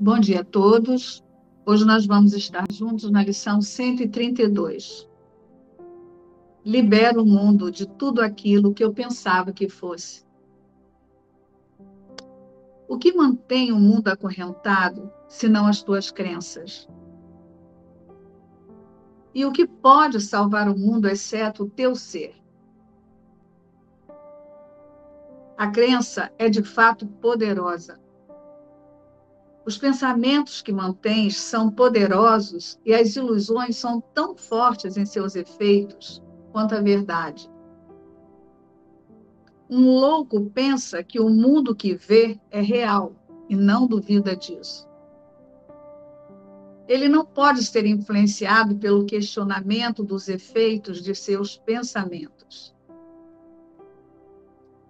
Bom dia a todos. Hoje nós vamos estar juntos na lição 132. Libera o mundo de tudo aquilo que eu pensava que fosse. O que mantém o mundo acorrentado, senão as tuas crenças? E o que pode salvar o mundo, exceto o teu ser? A crença é de fato poderosa os pensamentos que mantens são poderosos e as ilusões são tão fortes em seus efeitos quanto a verdade. Um louco pensa que o mundo que vê é real e não duvida disso. Ele não pode ser influenciado pelo questionamento dos efeitos de seus pensamentos.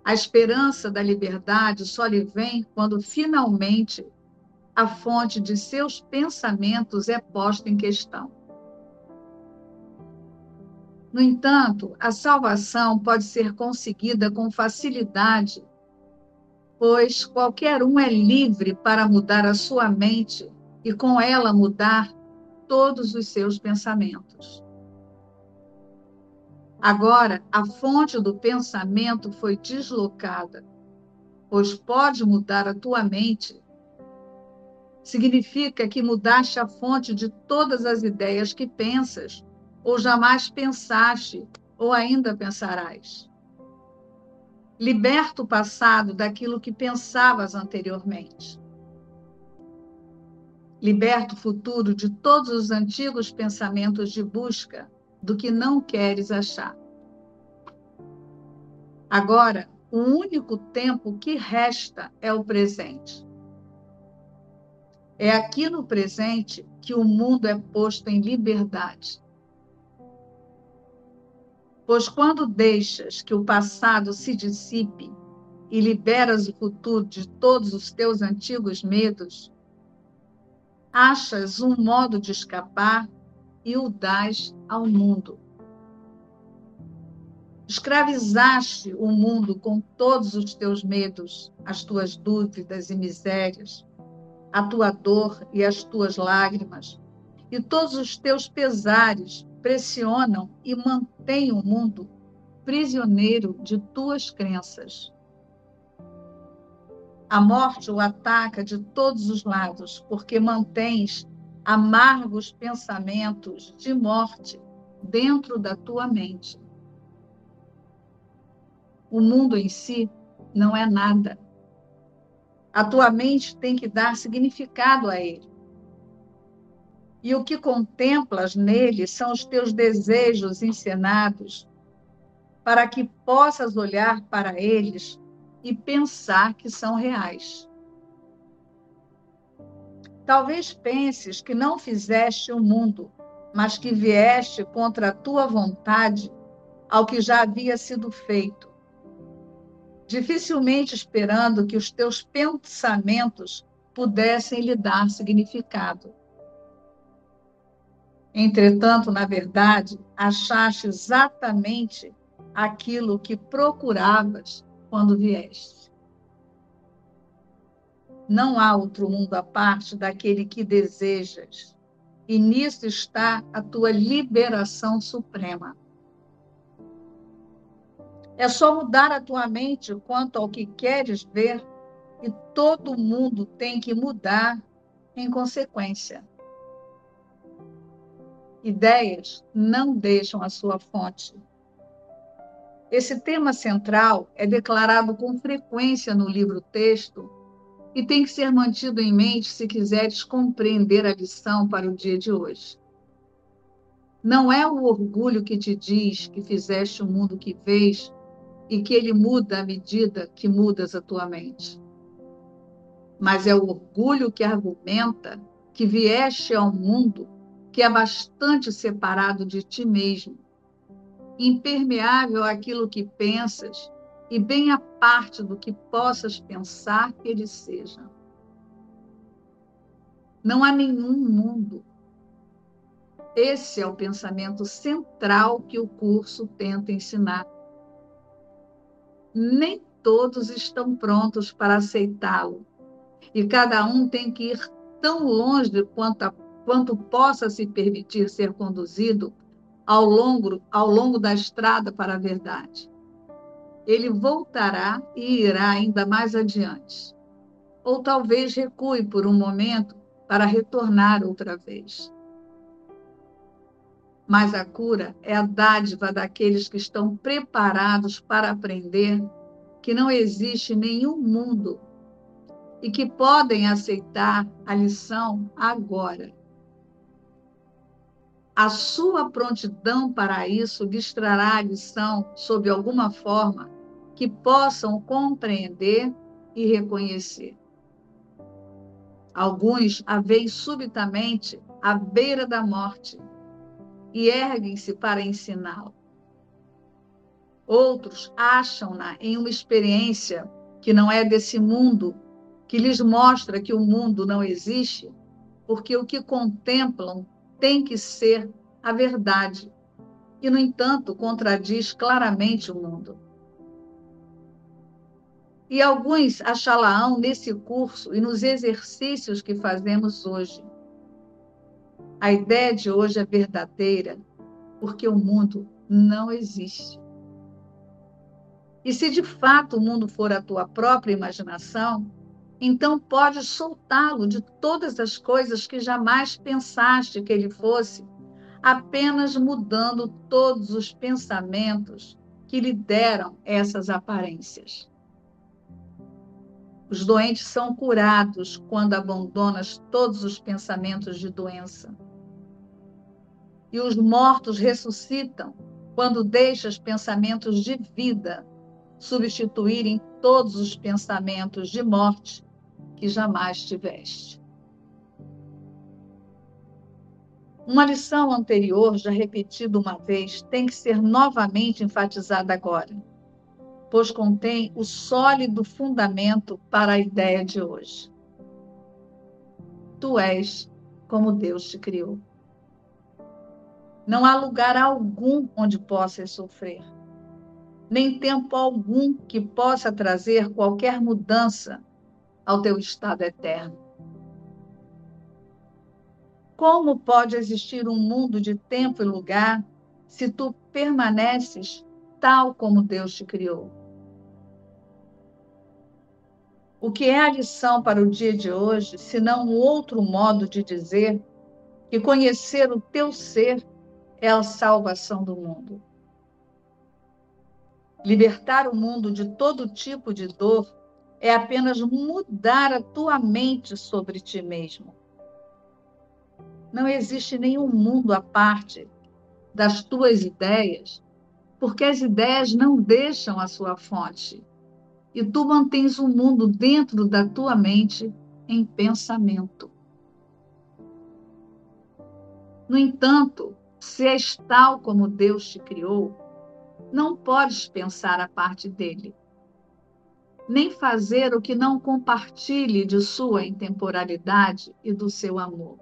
A esperança da liberdade só lhe vem quando finalmente a fonte de seus pensamentos é posta em questão. No entanto, a salvação pode ser conseguida com facilidade, pois qualquer um é livre para mudar a sua mente e com ela mudar todos os seus pensamentos. Agora, a fonte do pensamento foi deslocada, pois pode mudar a tua mente significa que mudaste a fonte de todas as ideias que pensas, ou jamais pensaste, ou ainda pensarás. Liberta o passado daquilo que pensavas anteriormente. Liberta o futuro de todos os antigos pensamentos de busca do que não queres achar. Agora, o único tempo que resta é o presente. É aqui no presente que o mundo é posto em liberdade. Pois quando deixas que o passado se dissipe e liberas o futuro de todos os teus antigos medos, achas um modo de escapar e o dás ao mundo. Escravizaste o mundo com todos os teus medos, as tuas dúvidas e misérias a tua dor e as tuas lágrimas, e todos os teus pesares pressionam e mantêm o mundo prisioneiro de tuas crenças. A morte o ataca de todos os lados, porque mantens amargos pensamentos de morte dentro da tua mente. O mundo em si não é nada. A tua mente tem que dar significado a ele. E o que contemplas nele são os teus desejos encenados, para que possas olhar para eles e pensar que são reais. Talvez penses que não fizeste o mundo, mas que vieste contra a tua vontade ao que já havia sido feito dificilmente esperando que os teus pensamentos pudessem lhe dar significado. Entretanto, na verdade, achaste exatamente aquilo que procuravas quando vieste. Não há outro mundo à parte daquele que desejas, e nisso está a tua liberação suprema. É só mudar a tua mente quanto ao que queres ver e todo mundo tem que mudar em consequência. Ideias não deixam a sua fonte. Esse tema central é declarado com frequência no livro-texto e tem que ser mantido em mente se quiseres compreender a lição para o dia de hoje. Não é o orgulho que te diz que fizeste o mundo que vês e que ele muda à medida que mudas a tua mente. Mas é o orgulho que argumenta que vieste ao mundo que é bastante separado de ti mesmo, impermeável àquilo que pensas e bem à parte do que possas pensar que ele seja. Não há nenhum mundo. Esse é o pensamento central que o curso tenta ensinar nem todos estão prontos para aceitá-lo. E cada um tem que ir tão longe quanto, a, quanto possa se permitir ser conduzido ao longo, ao longo da estrada para a verdade. Ele voltará e irá ainda mais adiante. Ou talvez recue por um momento para retornar outra vez. Mas a cura é a dádiva daqueles que estão preparados para aprender que não existe nenhum mundo e que podem aceitar a lição agora. A sua prontidão para isso lhes trará a lição sob alguma forma que possam compreender e reconhecer. Alguns a veem subitamente à beira da morte e erguem-se para ensiná-la. Outros acham-na em uma experiência que não é desse mundo, que lhes mostra que o mundo não existe, porque o que contemplam tem que ser a verdade, e, no entanto, contradiz claramente o mundo. E alguns achá-la-ão nesse curso e nos exercícios que fazemos hoje. A ideia de hoje é verdadeira, porque o mundo não existe. E se de fato o mundo for a tua própria imaginação, então pode soltá-lo de todas as coisas que jamais pensaste que ele fosse, apenas mudando todos os pensamentos que lhe deram essas aparências. Os doentes são curados quando abandonas todos os pensamentos de doença. E os mortos ressuscitam quando deixas pensamentos de vida substituírem todos os pensamentos de morte que jamais tiveste. Uma lição anterior, já repetida uma vez, tem que ser novamente enfatizada agora pois contém o sólido fundamento para a ideia de hoje. Tu és como Deus te criou. Não há lugar algum onde possas sofrer, nem tempo algum que possa trazer qualquer mudança ao teu estado eterno. Como pode existir um mundo de tempo e lugar se tu permaneces tal como Deus te criou? O que é a lição para o dia de hoje, se não um outro modo de dizer que conhecer o teu ser é a salvação do mundo? Libertar o mundo de todo tipo de dor é apenas mudar a tua mente sobre ti mesmo. Não existe nenhum mundo à parte das tuas ideias, porque as ideias não deixam a sua fonte e tu mantens o mundo dentro da tua mente em pensamento. No entanto, se és tal como Deus te criou, não podes pensar a parte dele, nem fazer o que não compartilhe de sua intemporalidade e do seu amor.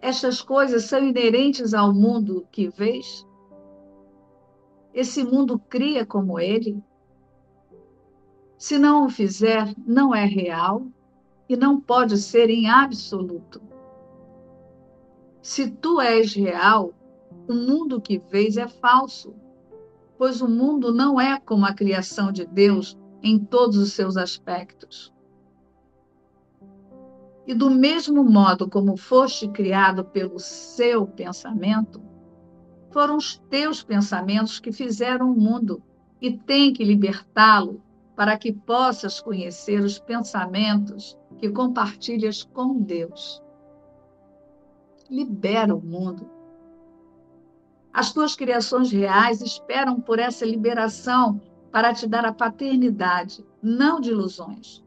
Estas coisas são inerentes ao mundo que vês esse mundo cria como ele? Se não o fizer, não é real e não pode ser em absoluto. Se tu és real, o mundo que vês é falso, pois o mundo não é como a criação de Deus em todos os seus aspectos. E do mesmo modo como foste criado pelo seu pensamento, foram os teus pensamentos que fizeram o mundo e tem que libertá-lo para que possas conhecer os pensamentos que compartilhas com Deus. Libera o mundo. As tuas criações reais esperam por essa liberação para te dar a paternidade, não de ilusões,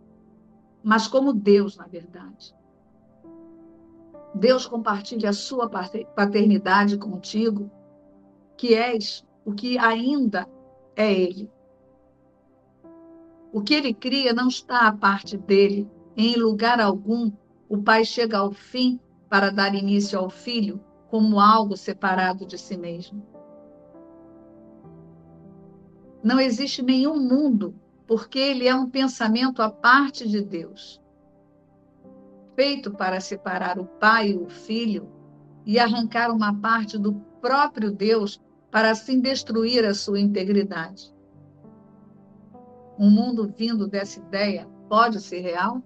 mas como Deus, na verdade. Deus compartilha a sua paternidade contigo que és o que ainda é Ele. O que ele cria não está à parte dele. Em lugar algum, o pai chega ao fim para dar início ao filho como algo separado de si mesmo. Não existe nenhum mundo, porque ele é um pensamento à parte de Deus. feito para separar o pai e o filho e arrancar uma parte do próprio Deus para assim destruir a sua integridade. Um mundo vindo dessa ideia pode ser real?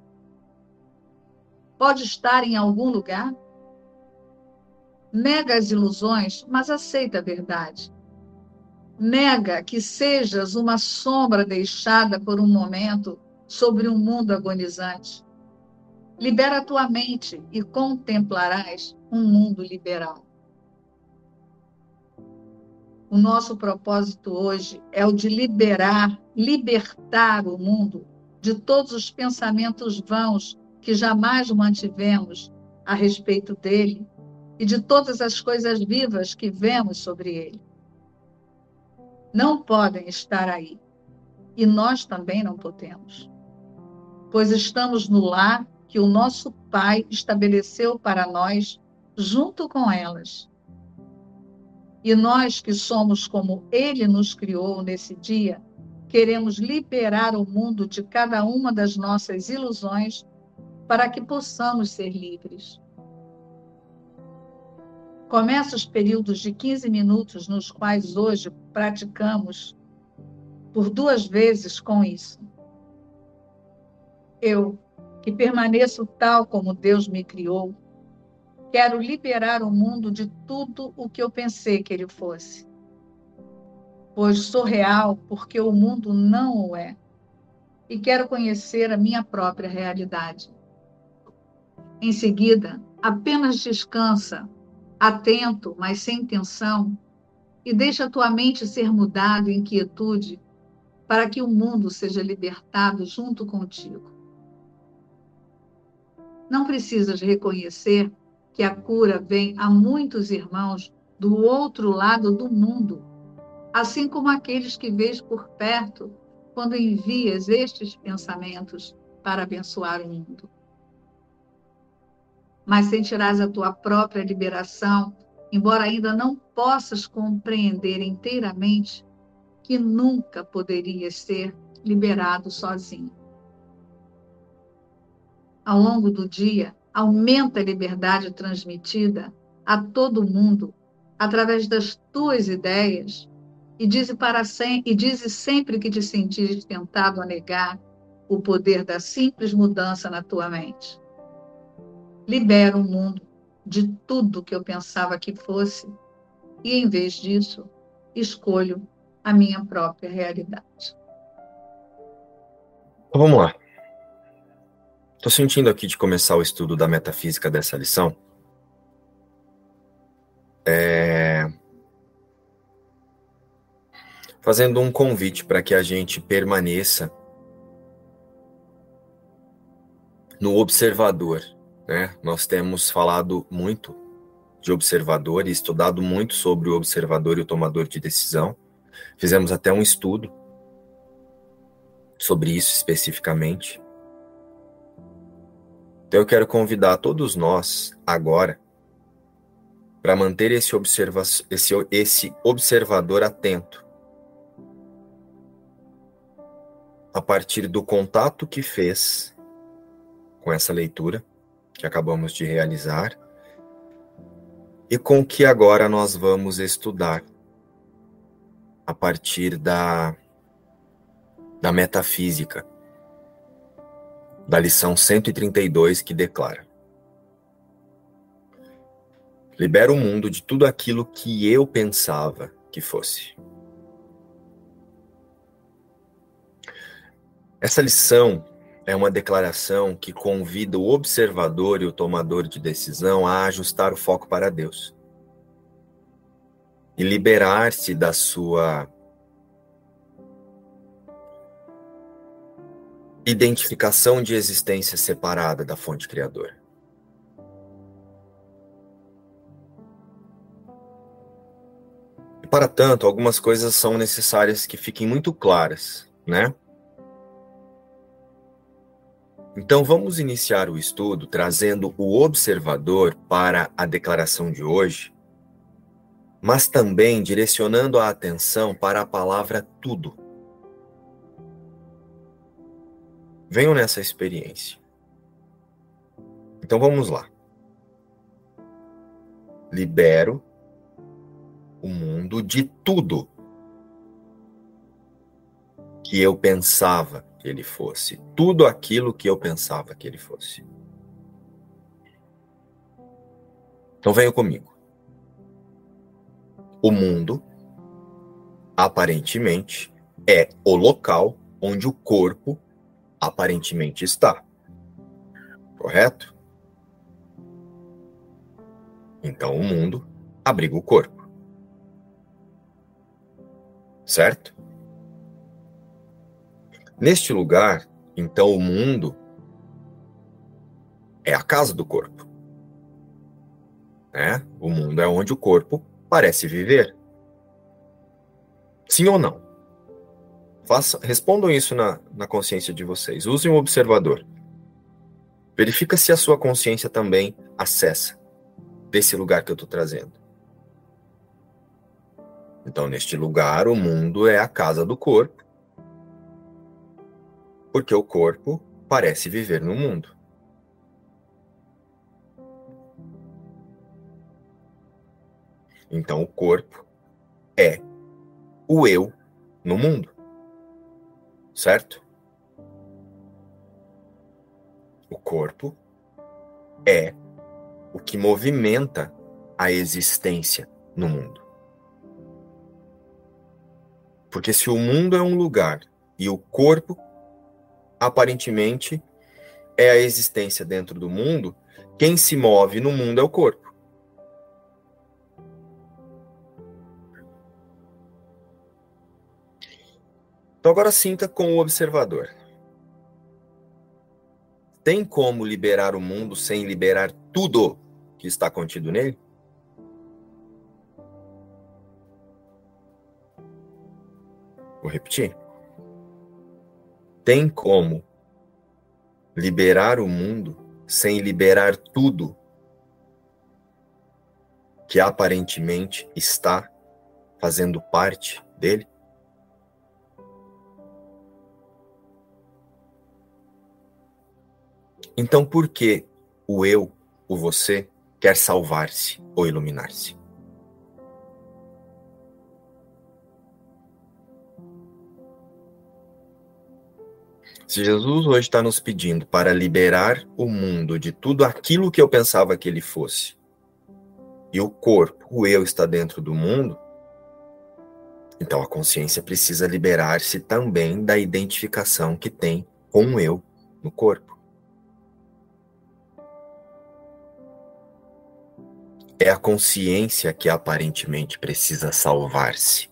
Pode estar em algum lugar? Nega as ilusões, mas aceita a verdade. Nega que sejas uma sombra deixada por um momento sobre um mundo agonizante. Libera a tua mente e contemplarás um mundo liberal. O nosso propósito hoje é o de liberar, libertar o mundo de todos os pensamentos vãos que jamais mantivemos a respeito dele e de todas as coisas vivas que vemos sobre ele. Não podem estar aí. E nós também não podemos. Pois estamos no lar que o nosso Pai estabeleceu para nós, junto com elas. E nós que somos como Ele nos criou nesse dia, queremos liberar o mundo de cada uma das nossas ilusões para que possamos ser livres. Começa os períodos de 15 minutos nos quais hoje praticamos por duas vezes com isso. Eu, que permaneço tal como Deus me criou, quero liberar o mundo de tudo o que eu pensei que ele fosse. Pois sou real porque o mundo não o é. E quero conhecer a minha própria realidade. Em seguida, apenas descansa, atento, mas sem tensão, e deixa tua mente ser mudada em quietude, para que o mundo seja libertado junto contigo. Não precisas reconhecer que a cura vem a muitos irmãos do outro lado do mundo, assim como aqueles que vês por perto quando envias estes pensamentos para abençoar o mundo mas sentirás a tua própria liberação, embora ainda não possas compreender inteiramente que nunca poderias ser liberado sozinho. Ao longo do dia, aumenta a liberdade transmitida a todo mundo através das tuas ideias e dize para sempre, e dize sempre que te sentires tentado a negar o poder da simples mudança na tua mente libero o mundo de tudo que eu pensava que fosse e, em vez disso, escolho a minha própria realidade. Vamos lá. Estou sentindo aqui de começar o estudo da metafísica dessa lição. É... Fazendo um convite para que a gente permaneça no observador né? Nós temos falado muito de observador e estudado muito sobre o observador e o tomador de decisão. Fizemos até um estudo sobre isso especificamente. Então eu quero convidar todos nós agora para manter esse, observa esse, esse observador atento a partir do contato que fez com essa leitura que acabamos de realizar e com que agora nós vamos estudar a partir da, da metafísica, da lição 132 que declara: Libera o mundo de tudo aquilo que eu pensava que fosse. Essa lição é uma declaração que convida o observador e o tomador de decisão a ajustar o foco para Deus e liberar-se da sua identificação de existência separada da fonte criadora. E para tanto, algumas coisas são necessárias que fiquem muito claras, né? Então vamos iniciar o estudo trazendo o observador para a declaração de hoje, mas também direcionando a atenção para a palavra tudo. Venham nessa experiência. Então vamos lá. Libero o mundo de tudo que eu pensava que ele fosse. Tudo aquilo que eu pensava que ele fosse. Então venha comigo. O mundo, aparentemente, é o local onde o corpo aparentemente está. Correto? Então o mundo abriga o corpo. Certo? Neste lugar, então o mundo é a casa do corpo. Né? O mundo é onde o corpo parece viver. Sim ou não? Faça, respondam isso na, na consciência de vocês. Usem um observador. Verifica se a sua consciência também acessa desse lugar que eu estou trazendo. Então, neste lugar, o mundo é a casa do corpo, porque o corpo parece viver no mundo. Então, o corpo é o eu no mundo certo? O corpo é o que movimenta a existência no mundo. Porque se o mundo é um lugar e o corpo, aparentemente, é a existência dentro do mundo, quem se move no mundo é o corpo. Então agora sinta com o observador. Tem como liberar o mundo sem liberar tudo que está contido nele? Vou repetir. Tem como liberar o mundo sem liberar tudo que aparentemente está fazendo parte dele? Então, por que o eu, o você, quer salvar-se ou iluminar-se? Se Jesus hoje está nos pedindo para liberar o mundo de tudo aquilo que eu pensava que ele fosse, e o corpo, o eu, está dentro do mundo, então a consciência precisa liberar-se também da identificação que tem com o eu no corpo. É a consciência que aparentemente precisa salvar-se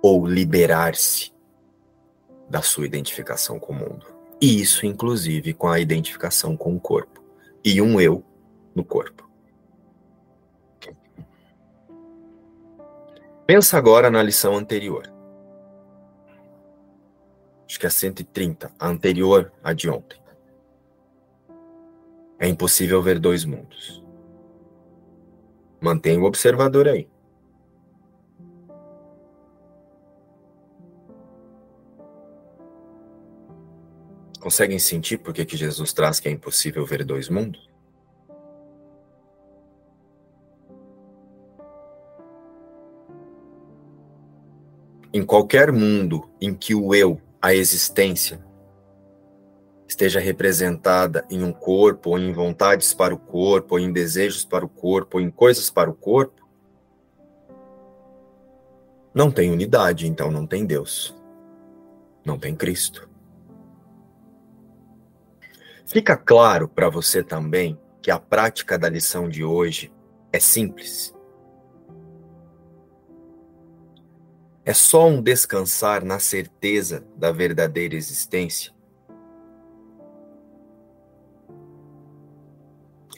ou liberar-se da sua identificação com o mundo. E isso, inclusive, com a identificação com o corpo. E um eu no corpo. Pensa agora na lição anterior. Acho que é 130, a anterior à de ontem. É impossível ver dois mundos. Mantenha o observador aí. Conseguem sentir por que, Jesus traz que é impossível ver dois mundos? Em qualquer mundo em que o eu, a existência, esteja representada em um corpo, ou em vontades para o corpo, ou em desejos para o corpo, ou em coisas para o corpo, não tem unidade, então não tem Deus. Não tem Cristo. Fica claro para você também que a prática da lição de hoje é simples. É só um descansar na certeza da verdadeira existência.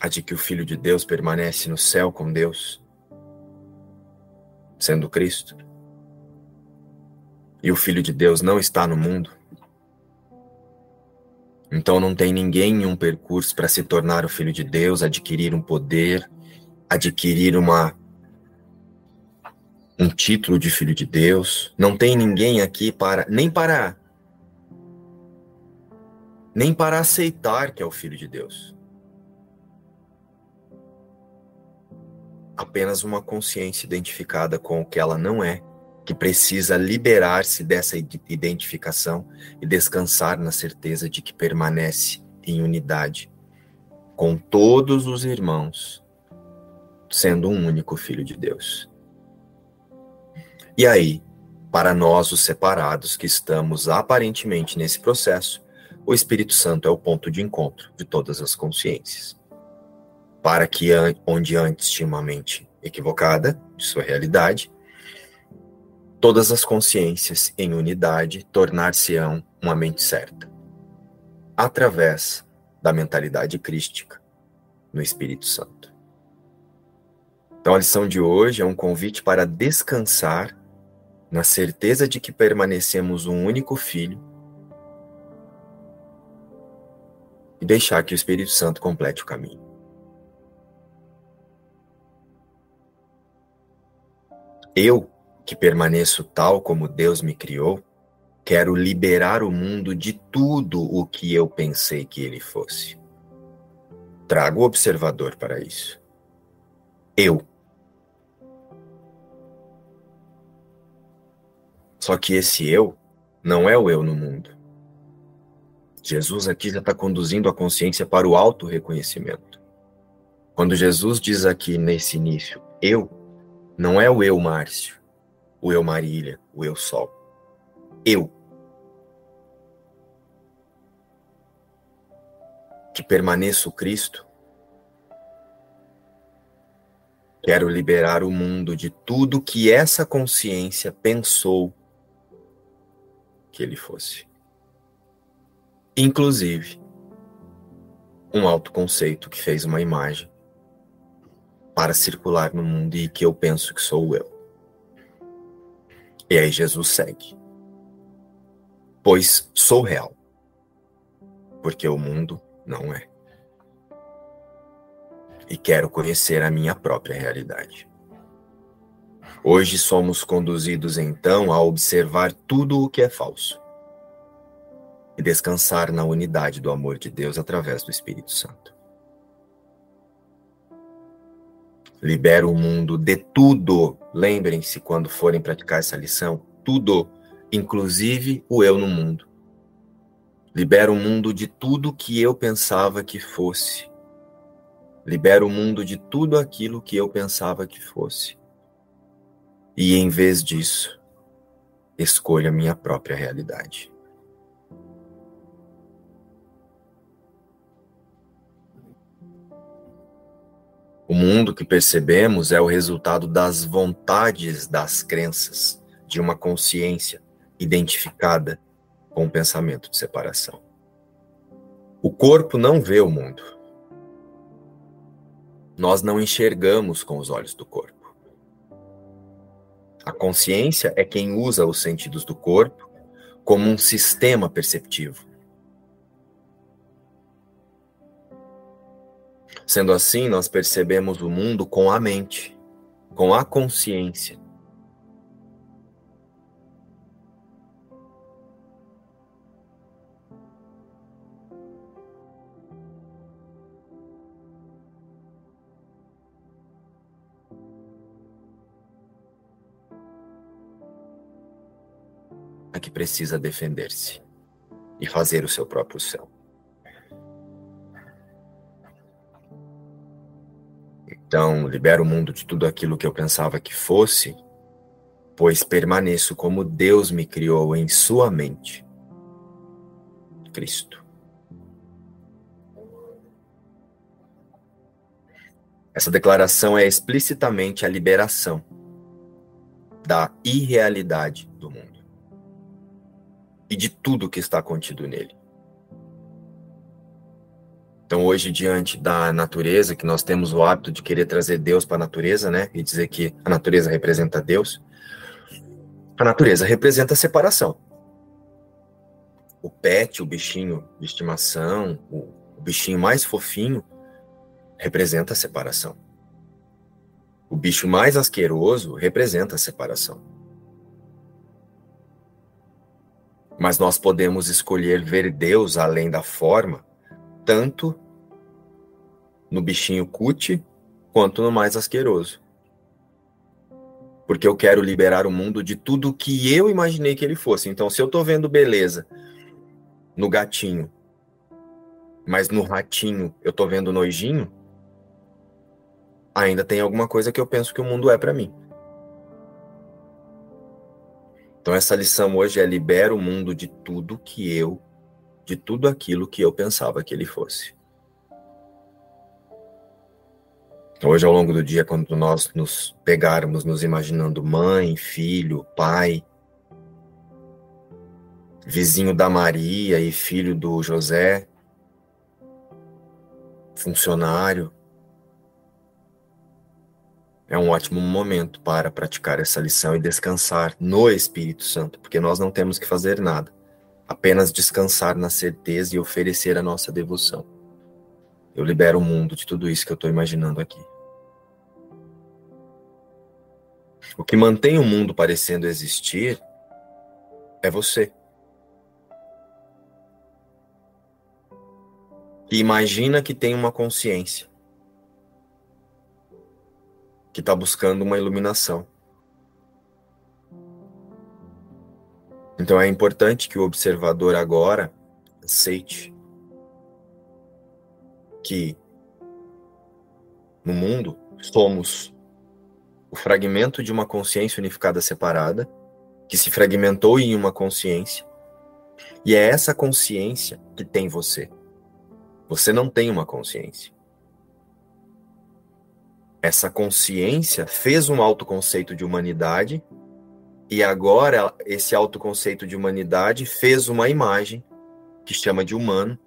A de que o Filho de Deus permanece no céu com Deus, sendo Cristo, e o Filho de Deus não está no mundo, então não tem ninguém em um percurso para se tornar o filho de Deus, adquirir um poder, adquirir uma um título de filho de Deus. Não tem ninguém aqui para nem para nem para aceitar que é o filho de Deus. Apenas uma consciência identificada com o que ela não é que precisa liberar-se dessa identificação e descansar na certeza de que permanece em unidade com todos os irmãos, sendo um único filho de Deus. E aí, para nós, os separados que estamos aparentemente nesse processo, o Espírito Santo é o ponto de encontro de todas as consciências. Para que, onde antes tinha uma mente equivocada de sua realidade, todas as consciências em unidade tornar-se-ão uma mente certa, através da mentalidade crística no Espírito Santo. Então, a lição de hoje é um convite para descansar na certeza de que permanecemos um único Filho e deixar que o Espírito Santo complete o caminho. Eu, que permaneço tal como Deus me criou, quero liberar o mundo de tudo o que eu pensei que ele fosse. Trago o observador para isso. Eu. Só que esse eu não é o eu no mundo. Jesus aqui já está conduzindo a consciência para o auto-reconhecimento. Quando Jesus diz aqui nesse início, eu, não é o eu Márcio, o eu Marília, o eu Sol. Eu. Que permaneço Cristo. Quero liberar o mundo de tudo que essa consciência pensou que ele fosse inclusive um autoconceito que fez uma imagem para circular no mundo e que eu penso que sou eu. E aí Jesus segue. Pois sou real, porque o mundo não é. E quero conhecer a minha própria realidade. Hoje somos conduzidos então a observar tudo o que é falso e descansar na unidade do amor de Deus através do Espírito Santo. Libera o mundo de tudo. Lembrem-se quando forem praticar essa lição, tudo, inclusive o eu no mundo. Libera o mundo de tudo que eu pensava que fosse. Libera o mundo de tudo aquilo que eu pensava que fosse. E em vez disso, escolha minha própria realidade. O mundo que percebemos é o resultado das vontades das crenças, de uma consciência identificada com o pensamento de separação. O corpo não vê o mundo. Nós não enxergamos com os olhos do corpo. A consciência é quem usa os sentidos do corpo como um sistema perceptivo Sendo assim, nós percebemos o mundo com a mente, com a consciência. A que precisa defender-se e fazer o seu próprio céu. Então, libero o mundo de tudo aquilo que eu pensava que fosse, pois permaneço como Deus me criou em sua mente. Cristo. Essa declaração é explicitamente a liberação da irrealidade do mundo e de tudo que está contido nele. Então, hoje, diante da natureza, que nós temos o hábito de querer trazer Deus para a natureza, né? E dizer que a natureza representa Deus. A natureza representa a separação. O pet, o bichinho de estimação, o, bichinho mais fofinho, representa a separação. O bicho mais asqueroso representa a separação. Mas nós podemos escolher ver Deus além da forma tanto no bichinho cut quanto no mais asqueroso. porque eu quero liberar o mundo de tudo que eu imaginei que ele fosse. Então, se eu estou vendo beleza no gatinho, mas no ratinho eu estou vendo nojinho, ainda tem alguma coisa que eu penso que o mundo é para mim. Então essa lição hoje é libera o mundo de tudo que eu, de tudo aquilo que eu pensava que ele fosse. Hoje, ao longo do dia, quando nós nos pegarmos nos imaginando mãe, filho, pai, vizinho da Maria e filho do José, funcionário, é um ótimo momento para praticar essa lição e descansar no Espírito Santo, porque nós não temos que fazer nada, apenas descansar na certeza e oferecer a nossa devoção. Eu libero o mundo de tudo isso que eu estou imaginando aqui. O que mantém o mundo parecendo existir é você. Que imagina que tem uma consciência, que está buscando uma iluminação. Então é importante que o observador agora aceite que no mundo somos o fragmento de uma consciência unificada separada, que se fragmentou em uma consciência, e é essa consciência que tem você. Você não tem uma consciência. Essa consciência fez um autoconceito de humanidade e agora esse autoconceito de humanidade fez uma imagem que chama de humano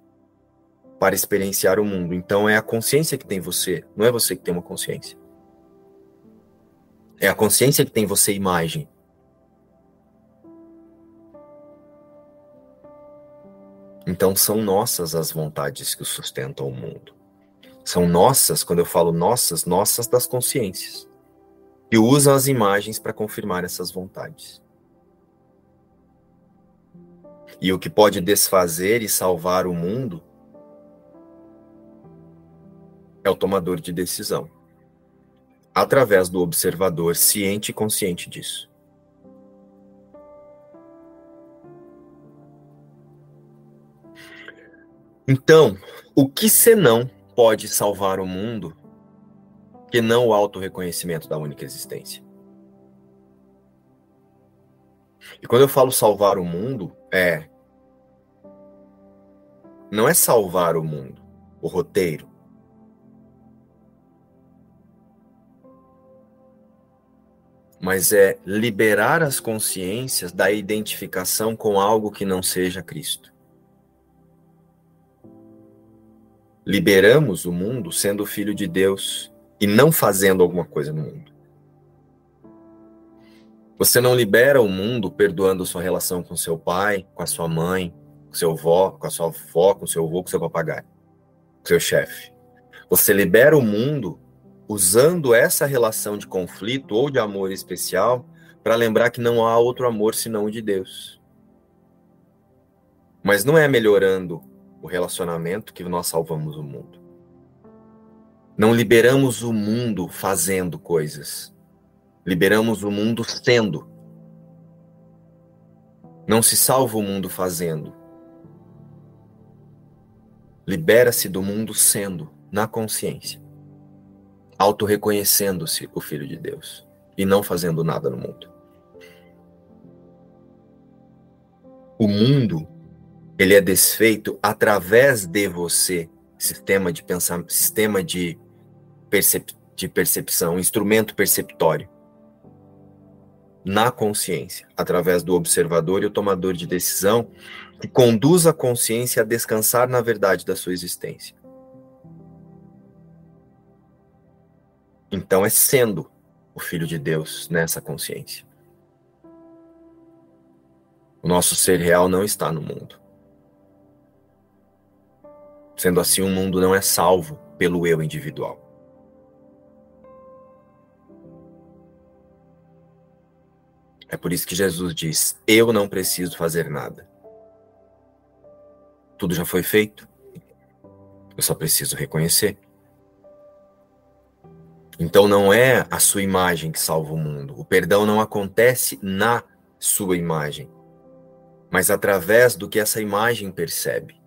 para experienciar o mundo. Então é a consciência que tem você, não é você que tem uma consciência. É a consciência que tem você imagem. Então são nossas as vontades que sustentam o mundo. São nossas, quando eu falo nossas, nossas das consciências. Que usam as imagens para confirmar essas vontades. E o que pode desfazer e salvar o mundo é o tomador de decisão, através do observador ciente e consciente disso. Então, o que senão pode salvar o mundo que não o auto-reconhecimento da única existência? E quando eu falo salvar o mundo, é. Não é salvar o mundo, o roteiro, mas é liberar as consciências da identificação com algo que não seja Cristo. Liberamos o mundo sendo filho de Deus e não fazendo alguma coisa no mundo. Você não libera o mundo perdoando sua relação com seu pai, com a sua mãe, com seu avó, com a sua avó, com seu avô, com seu papagaio, com seu chefe. Você libera o mundo usando essa relação de conflito ou de amor especial para lembrar que não há outro amor senão o de Deus. Mas não é melhorando o relacionamento que nós salvamos o mundo. Não liberamos o mundo fazendo coisas. Liberamos o mundo sendo. Não se salva o mundo fazendo. Libera-se do mundo sendo, na consciência auto-reconhecendo-se o Filho de Deus e não fazendo nada no mundo. O mundo, ele é desfeito através de você, sistema de pensamento, sistema de, percep de percepção, instrumento perceptório. Na consciência, através do observador e o tomador de decisão, que conduz a consciência a descansar na verdade da sua existência. Então é sendo o Filho de Deus nessa consciência. O nosso ser real não está no mundo. Sendo assim, o mundo não é salvo pelo eu individual. É por isso que Jesus diz: Eu não preciso fazer nada. Tudo já foi feito. Eu só preciso reconhecer. Então não é a sua imagem que salva o mundo. O perdão não acontece na sua imagem, mas através do que essa imagem percebe.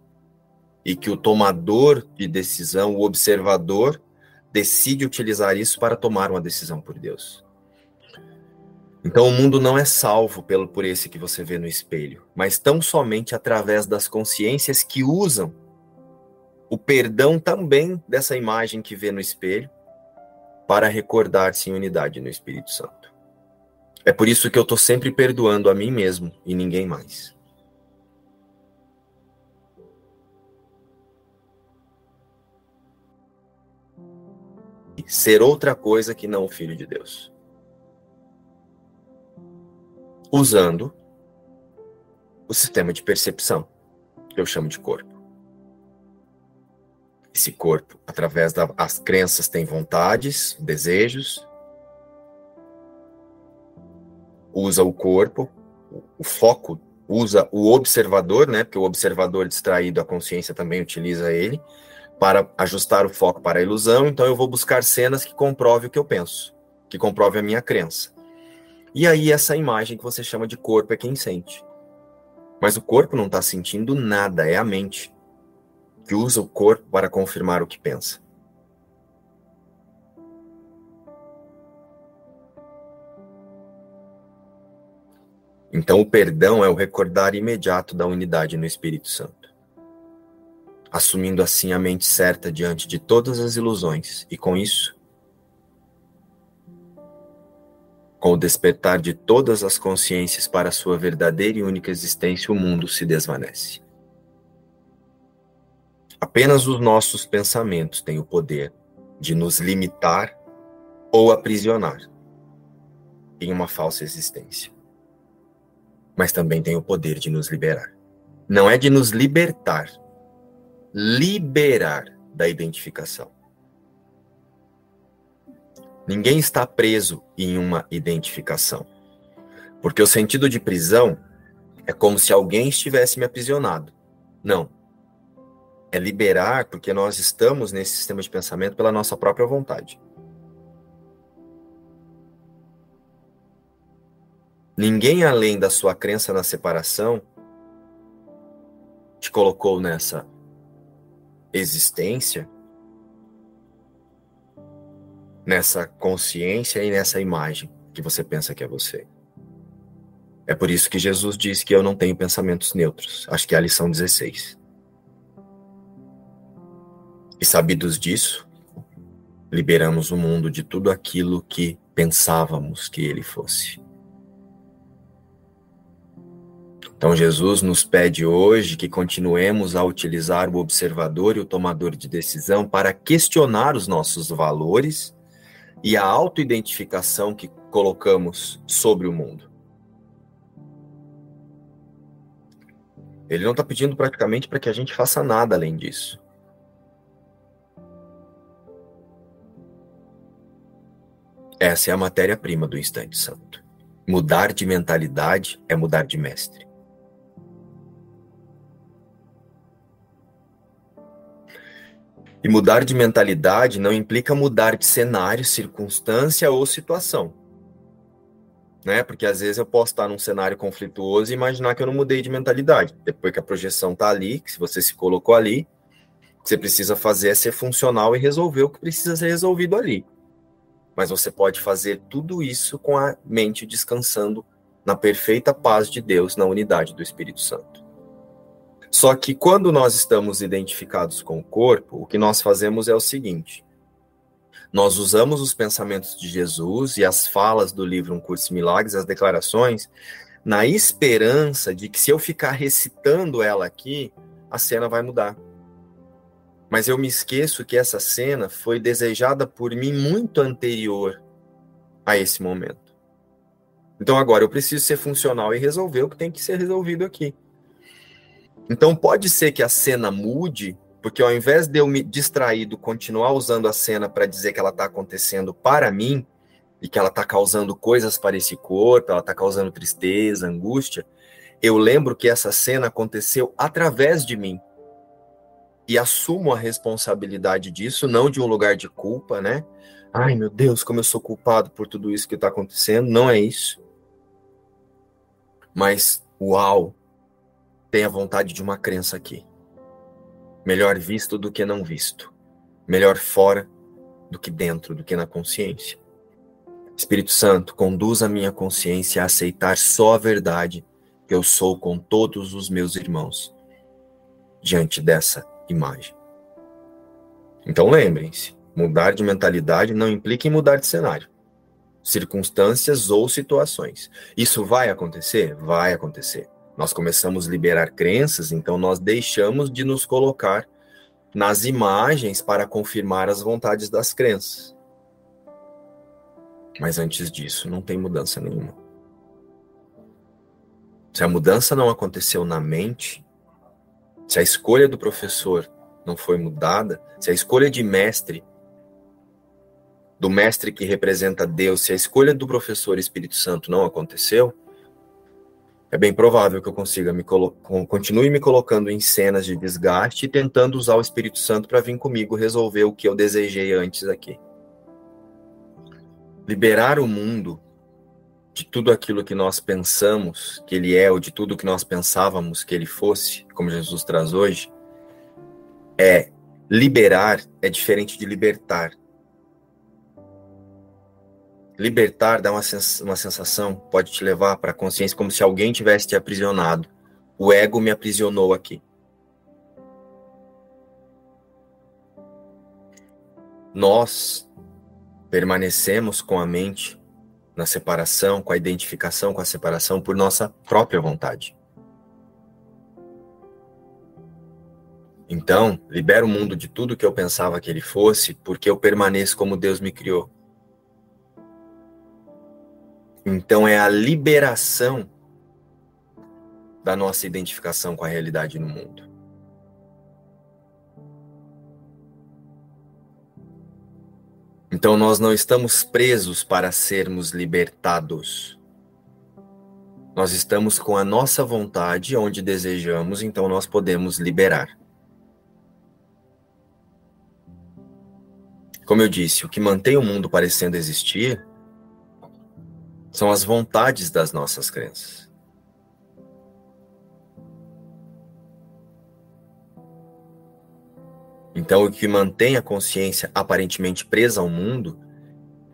E que o tomador de decisão, o observador, decide utilizar isso para tomar uma decisão por Deus. Então o mundo não é salvo pelo por esse que você vê no espelho, mas tão somente através das consciências que usam o perdão também dessa imagem que vê no espelho para recordar-se em unidade no Espírito Santo. É por isso que eu estou sempre perdoando a mim mesmo e ninguém mais. Ser outra coisa que não o Filho de Deus. Usando o sistema de percepção, que eu chamo de corpo. Esse corpo, através das crenças, tem vontades, desejos, usa o corpo, o foco usa o observador, né? Porque o observador distraído, a consciência também utiliza ele para ajustar o foco para a ilusão. Então eu vou buscar cenas que comprovem o que eu penso, que comprovem a minha crença. E aí essa imagem que você chama de corpo é quem sente. Mas o corpo não está sentindo nada, é a mente que usa o corpo para confirmar o que pensa. Então o perdão é o recordar imediato da unidade no Espírito Santo. Assumindo assim a mente certa diante de todas as ilusões, e com isso Com o despertar de todas as consciências para a sua verdadeira e única existência, o mundo se desvanece. Apenas os nossos pensamentos têm o poder de nos limitar ou aprisionar em uma falsa existência. Mas também tem o poder de nos liberar. Não é de nos libertar, liberar da identificação. Ninguém está preso em uma identificação. Porque o sentido de prisão é como se alguém estivesse me aprisionado. Não. É liberar porque nós estamos nesse sistema de pensamento pela nossa própria vontade. Ninguém além da sua crença na separação te colocou nessa existência nessa consciência e nessa imagem que você pensa que é você. É por isso que Jesus diz que eu não tenho pensamentos neutros. Acho que é a lição 16. E sabidos disso, liberamos o mundo de tudo aquilo que pensávamos que ele fosse. Então, Jesus nos pede hoje que continuemos a utilizar o observador e o tomador de decisão para questionar os nossos valores e a autoidentificação que colocamos sobre o mundo. Ele não está pedindo praticamente para que a gente faça nada além disso. Essa é a matéria-prima do instante santo. Mudar de mentalidade é mudar de mestre. E mudar de mentalidade não implica mudar de cenário, circunstância ou situação. Né? Porque às vezes eu posso estar num cenário conflituoso e imaginar que eu não mudei de mentalidade. Depois que a projeção está ali, que se você se colocou ali, o que você precisa fazer é ser funcional e resolver o que precisa ser resolvido ali. Mas você pode fazer tudo isso com a mente descansando na perfeita paz de Deus, na unidade do Espírito Santo. Só que quando nós estamos identificados com o corpo, o que nós fazemos é o seguinte: nós usamos os pensamentos de Jesus e as falas do livro Um Curso de Milagres, as declarações, na esperança de que se eu ficar recitando ela aqui, a cena vai mudar. Mas eu me esqueço que essa cena foi desejada por mim muito anterior a esse momento. Então agora eu preciso ser funcional e resolver o que tem que ser resolvido aqui. Então pode ser que a cena mude, porque ao invés de eu me distraído continuar usando a cena para dizer que ela está acontecendo para mim e que ela está causando coisas para esse corpo, ela está causando tristeza, angústia, eu lembro que essa cena aconteceu através de mim e assumo a responsabilidade disso, não de um lugar de culpa, né? ai meu Deus, como eu sou culpado por tudo isso que está acontecendo. Não é isso. Mas, uau, tem a vontade de uma crença aqui. Melhor visto do que não visto. Melhor fora do que dentro, do que na consciência. Espírito Santo, conduz a minha consciência a aceitar só a verdade que eu sou com todos os meus irmãos diante dessa imagem. Então lembrem-se, mudar de mentalidade não implica em mudar de cenário, circunstâncias ou situações. Isso vai acontecer? Vai acontecer. Nós começamos a liberar crenças, então nós deixamos de nos colocar nas imagens para confirmar as vontades das crenças. Mas antes disso, não tem mudança nenhuma. Se a mudança não aconteceu na mente, se a escolha do professor não foi mudada, se a escolha de mestre, do mestre que representa Deus, se a escolha do professor Espírito Santo não aconteceu, é bem provável que eu consiga me continue me colocando em cenas de desgaste e tentando usar o Espírito Santo para vir comigo resolver o que eu desejei antes aqui. Liberar o mundo de tudo aquilo que nós pensamos que ele é, ou de tudo que nós pensávamos que ele fosse, como Jesus traz hoje, é liberar é diferente de libertar. Libertar dá uma, sens uma sensação, pode te levar para a consciência como se alguém tivesse te aprisionado. O ego me aprisionou aqui. Nós permanecemos com a mente na separação, com a identificação com a separação por nossa própria vontade. Então, libero o mundo de tudo que eu pensava que ele fosse, porque eu permaneço como Deus me criou. Então, é a liberação da nossa identificação com a realidade no mundo. Então nós não estamos presos para sermos libertados. Nós estamos com a nossa vontade onde desejamos, então nós podemos liberar. Como eu disse, o que mantém o mundo parecendo existir são as vontades das nossas crenças. Então, o que mantém a consciência aparentemente presa ao mundo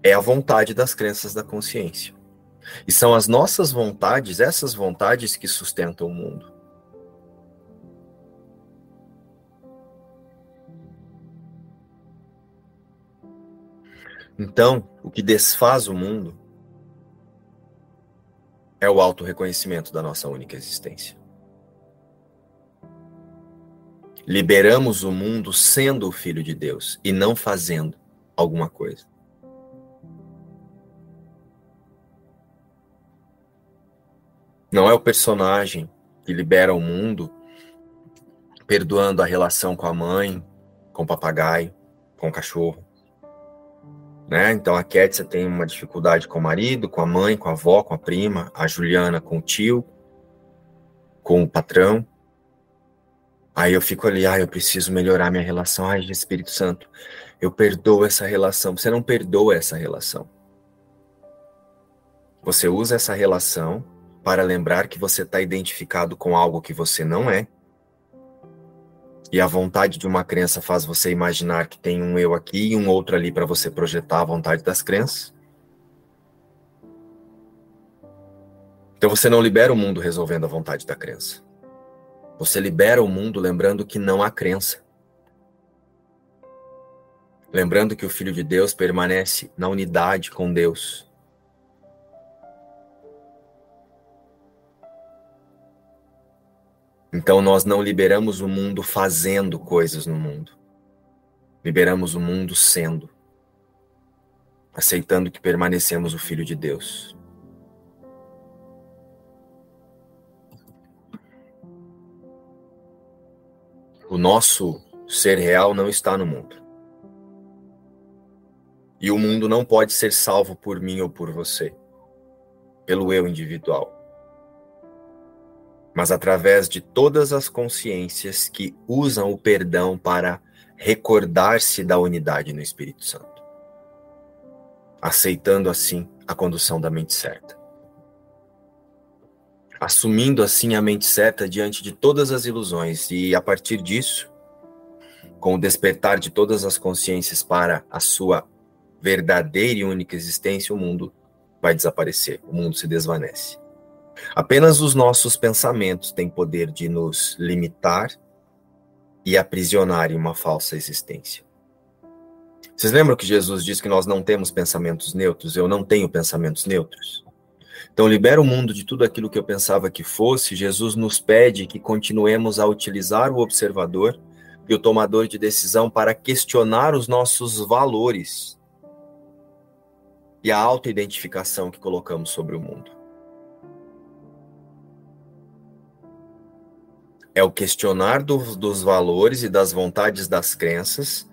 é a vontade das crenças da consciência. E são as nossas vontades, essas vontades que sustentam o mundo. Então, o que desfaz o mundo é o auto-reconhecimento da nossa única existência. Liberamos o mundo sendo o filho de Deus e não fazendo alguma coisa. Não é o personagem que libera o mundo perdoando a relação com a mãe, com o papagaio, com o cachorro. Né? Então a Kétia tem uma dificuldade com o marido, com a mãe, com a avó, com a prima, a Juliana com o tio, com o patrão. Aí eu fico ali, ah, eu preciso melhorar minha relação. Ai, Espírito Santo, eu perdoo essa relação. Você não perdoa essa relação. Você usa essa relação para lembrar que você está identificado com algo que você não é. E a vontade de uma crença faz você imaginar que tem um eu aqui e um outro ali para você projetar a vontade das crenças. Então você não libera o mundo resolvendo a vontade da crença. Você libera o mundo lembrando que não há crença. Lembrando que o Filho de Deus permanece na unidade com Deus. Então nós não liberamos o mundo fazendo coisas no mundo. Liberamos o mundo sendo, aceitando que permanecemos o Filho de Deus. O nosso ser real não está no mundo. E o mundo não pode ser salvo por mim ou por você, pelo eu individual, mas através de todas as consciências que usam o perdão para recordar-se da unidade no Espírito Santo. aceitando assim a condução da mente certa. Assumindo assim a mente certa diante de todas as ilusões, e a partir disso, com o despertar de todas as consciências para a sua verdadeira e única existência, o mundo vai desaparecer, o mundo se desvanece. Apenas os nossos pensamentos têm poder de nos limitar e aprisionar em uma falsa existência. Vocês lembram que Jesus disse que nós não temos pensamentos neutros? Eu não tenho pensamentos neutros. Então, libera o mundo de tudo aquilo que eu pensava que fosse. Jesus nos pede que continuemos a utilizar o observador e o tomador de decisão para questionar os nossos valores e a autoidentificação que colocamos sobre o mundo. É o questionar do, dos valores e das vontades das crenças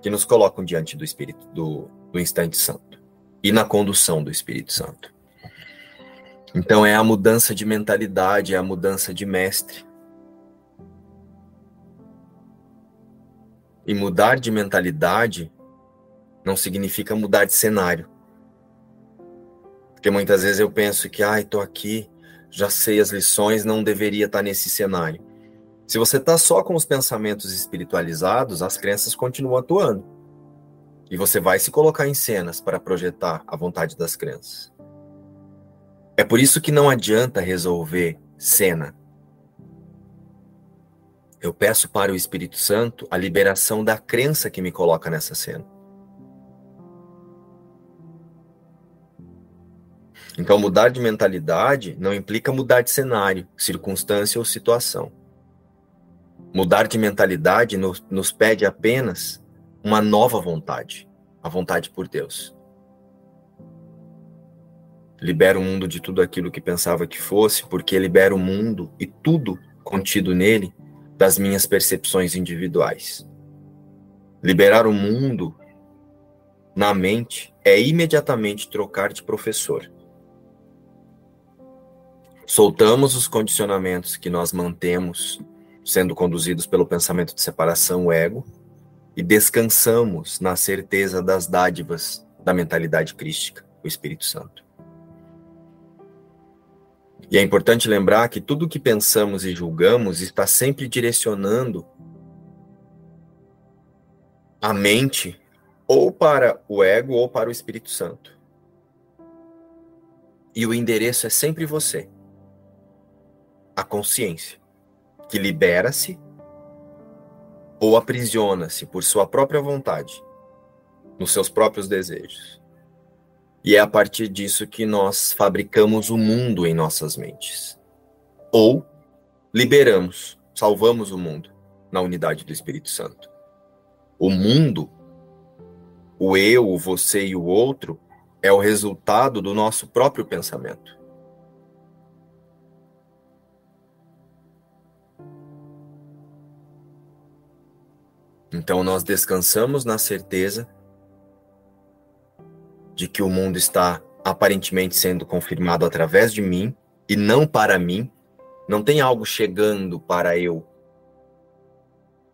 que nos colocam diante do Espírito, do, do instante santo e na condução do Espírito Santo. Então é a mudança de mentalidade, é a mudança de mestre. E mudar de mentalidade não significa mudar de cenário. Porque muitas vezes eu penso que, ai, tô aqui, já sei as lições, não deveria estar nesse cenário. Se você está só com os pensamentos espiritualizados, as crenças continuam atuando. E você vai se colocar em cenas para projetar a vontade das crenças. É por isso que não adianta resolver cena. Eu peço para o Espírito Santo a liberação da crença que me coloca nessa cena. Então, mudar de mentalidade não implica mudar de cenário, circunstância ou situação. Mudar de mentalidade nos, nos pede apenas uma nova vontade, a vontade por Deus. Libera o mundo de tudo aquilo que pensava que fosse, porque libera o mundo e tudo contido nele das minhas percepções individuais. Liberar o mundo na mente é imediatamente trocar de professor. Soltamos os condicionamentos que nós mantemos sendo conduzidos pelo pensamento de separação, o ego, e descansamos na certeza das dádivas da mentalidade crística, o Espírito Santo. E é importante lembrar que tudo o que pensamos e julgamos está sempre direcionando a mente ou para o ego ou para o Espírito Santo. E o endereço é sempre você a consciência, que libera-se ou aprisiona-se por sua própria vontade, nos seus próprios desejos. E é a partir disso que nós fabricamos o mundo em nossas mentes. Ou liberamos, salvamos o mundo na unidade do Espírito Santo. O mundo, o eu, o você e o outro, é o resultado do nosso próprio pensamento. Então nós descansamos na certeza de que o mundo está aparentemente sendo confirmado através de mim e não para mim. Não tem algo chegando para eu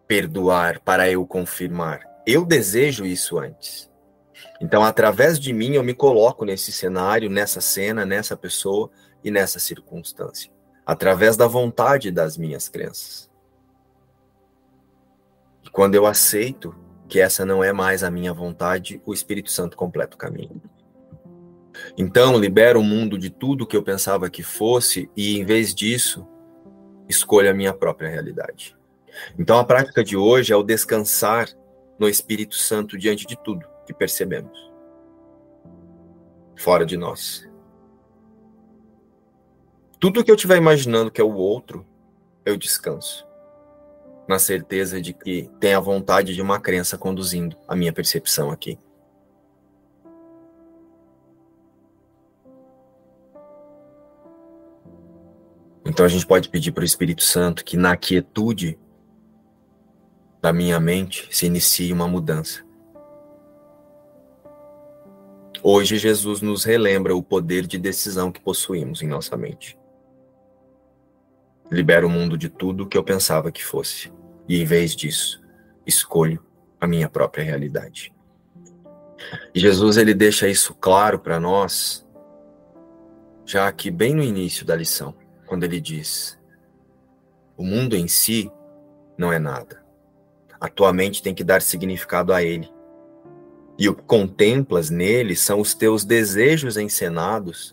perdoar, para eu confirmar. Eu desejo isso antes. Então, através de mim, eu me coloco nesse cenário, nessa cena, nessa pessoa e nessa circunstância, através da vontade das minhas crenças. Quando eu aceito que essa não é mais a minha vontade, o Espírito Santo completa o caminho. Então, libero o mundo de tudo que eu pensava que fosse e, em vez disso, escolho a minha própria realidade. Então, a prática de hoje é o descansar no Espírito Santo diante de tudo que percebemos, fora de nós. Tudo que eu estiver imaginando que é o outro, eu descanso na certeza de que tem a vontade de uma crença conduzindo a minha percepção aqui. Então a gente pode pedir para o Espírito Santo que na quietude da minha mente se inicie uma mudança. Hoje Jesus nos relembra o poder de decisão que possuímos em nossa mente. Libera o mundo de tudo que eu pensava que fosse. E em vez disso, escolho a minha própria realidade. Jesus ele deixa isso claro para nós, já aqui bem no início da lição, quando ele diz: o mundo em si não é nada. A tua mente tem que dar significado a ele. E o que contemplas nele são os teus desejos encenados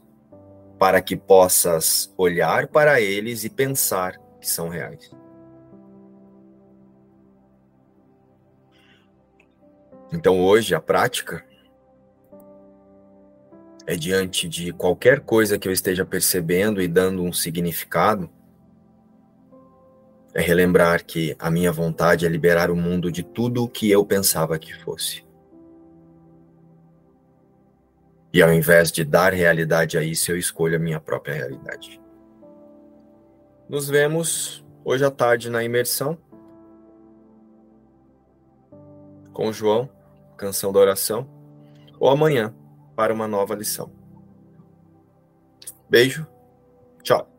para que possas olhar para eles e pensar que são reais. Então hoje a prática é diante de qualquer coisa que eu esteja percebendo e dando um significado, é relembrar que a minha vontade é liberar o mundo de tudo o que eu pensava que fosse. E ao invés de dar realidade a isso, eu escolho a minha própria realidade. Nos vemos hoje à tarde na imersão com o João, canção da oração, ou amanhã para uma nova lição. Beijo, tchau.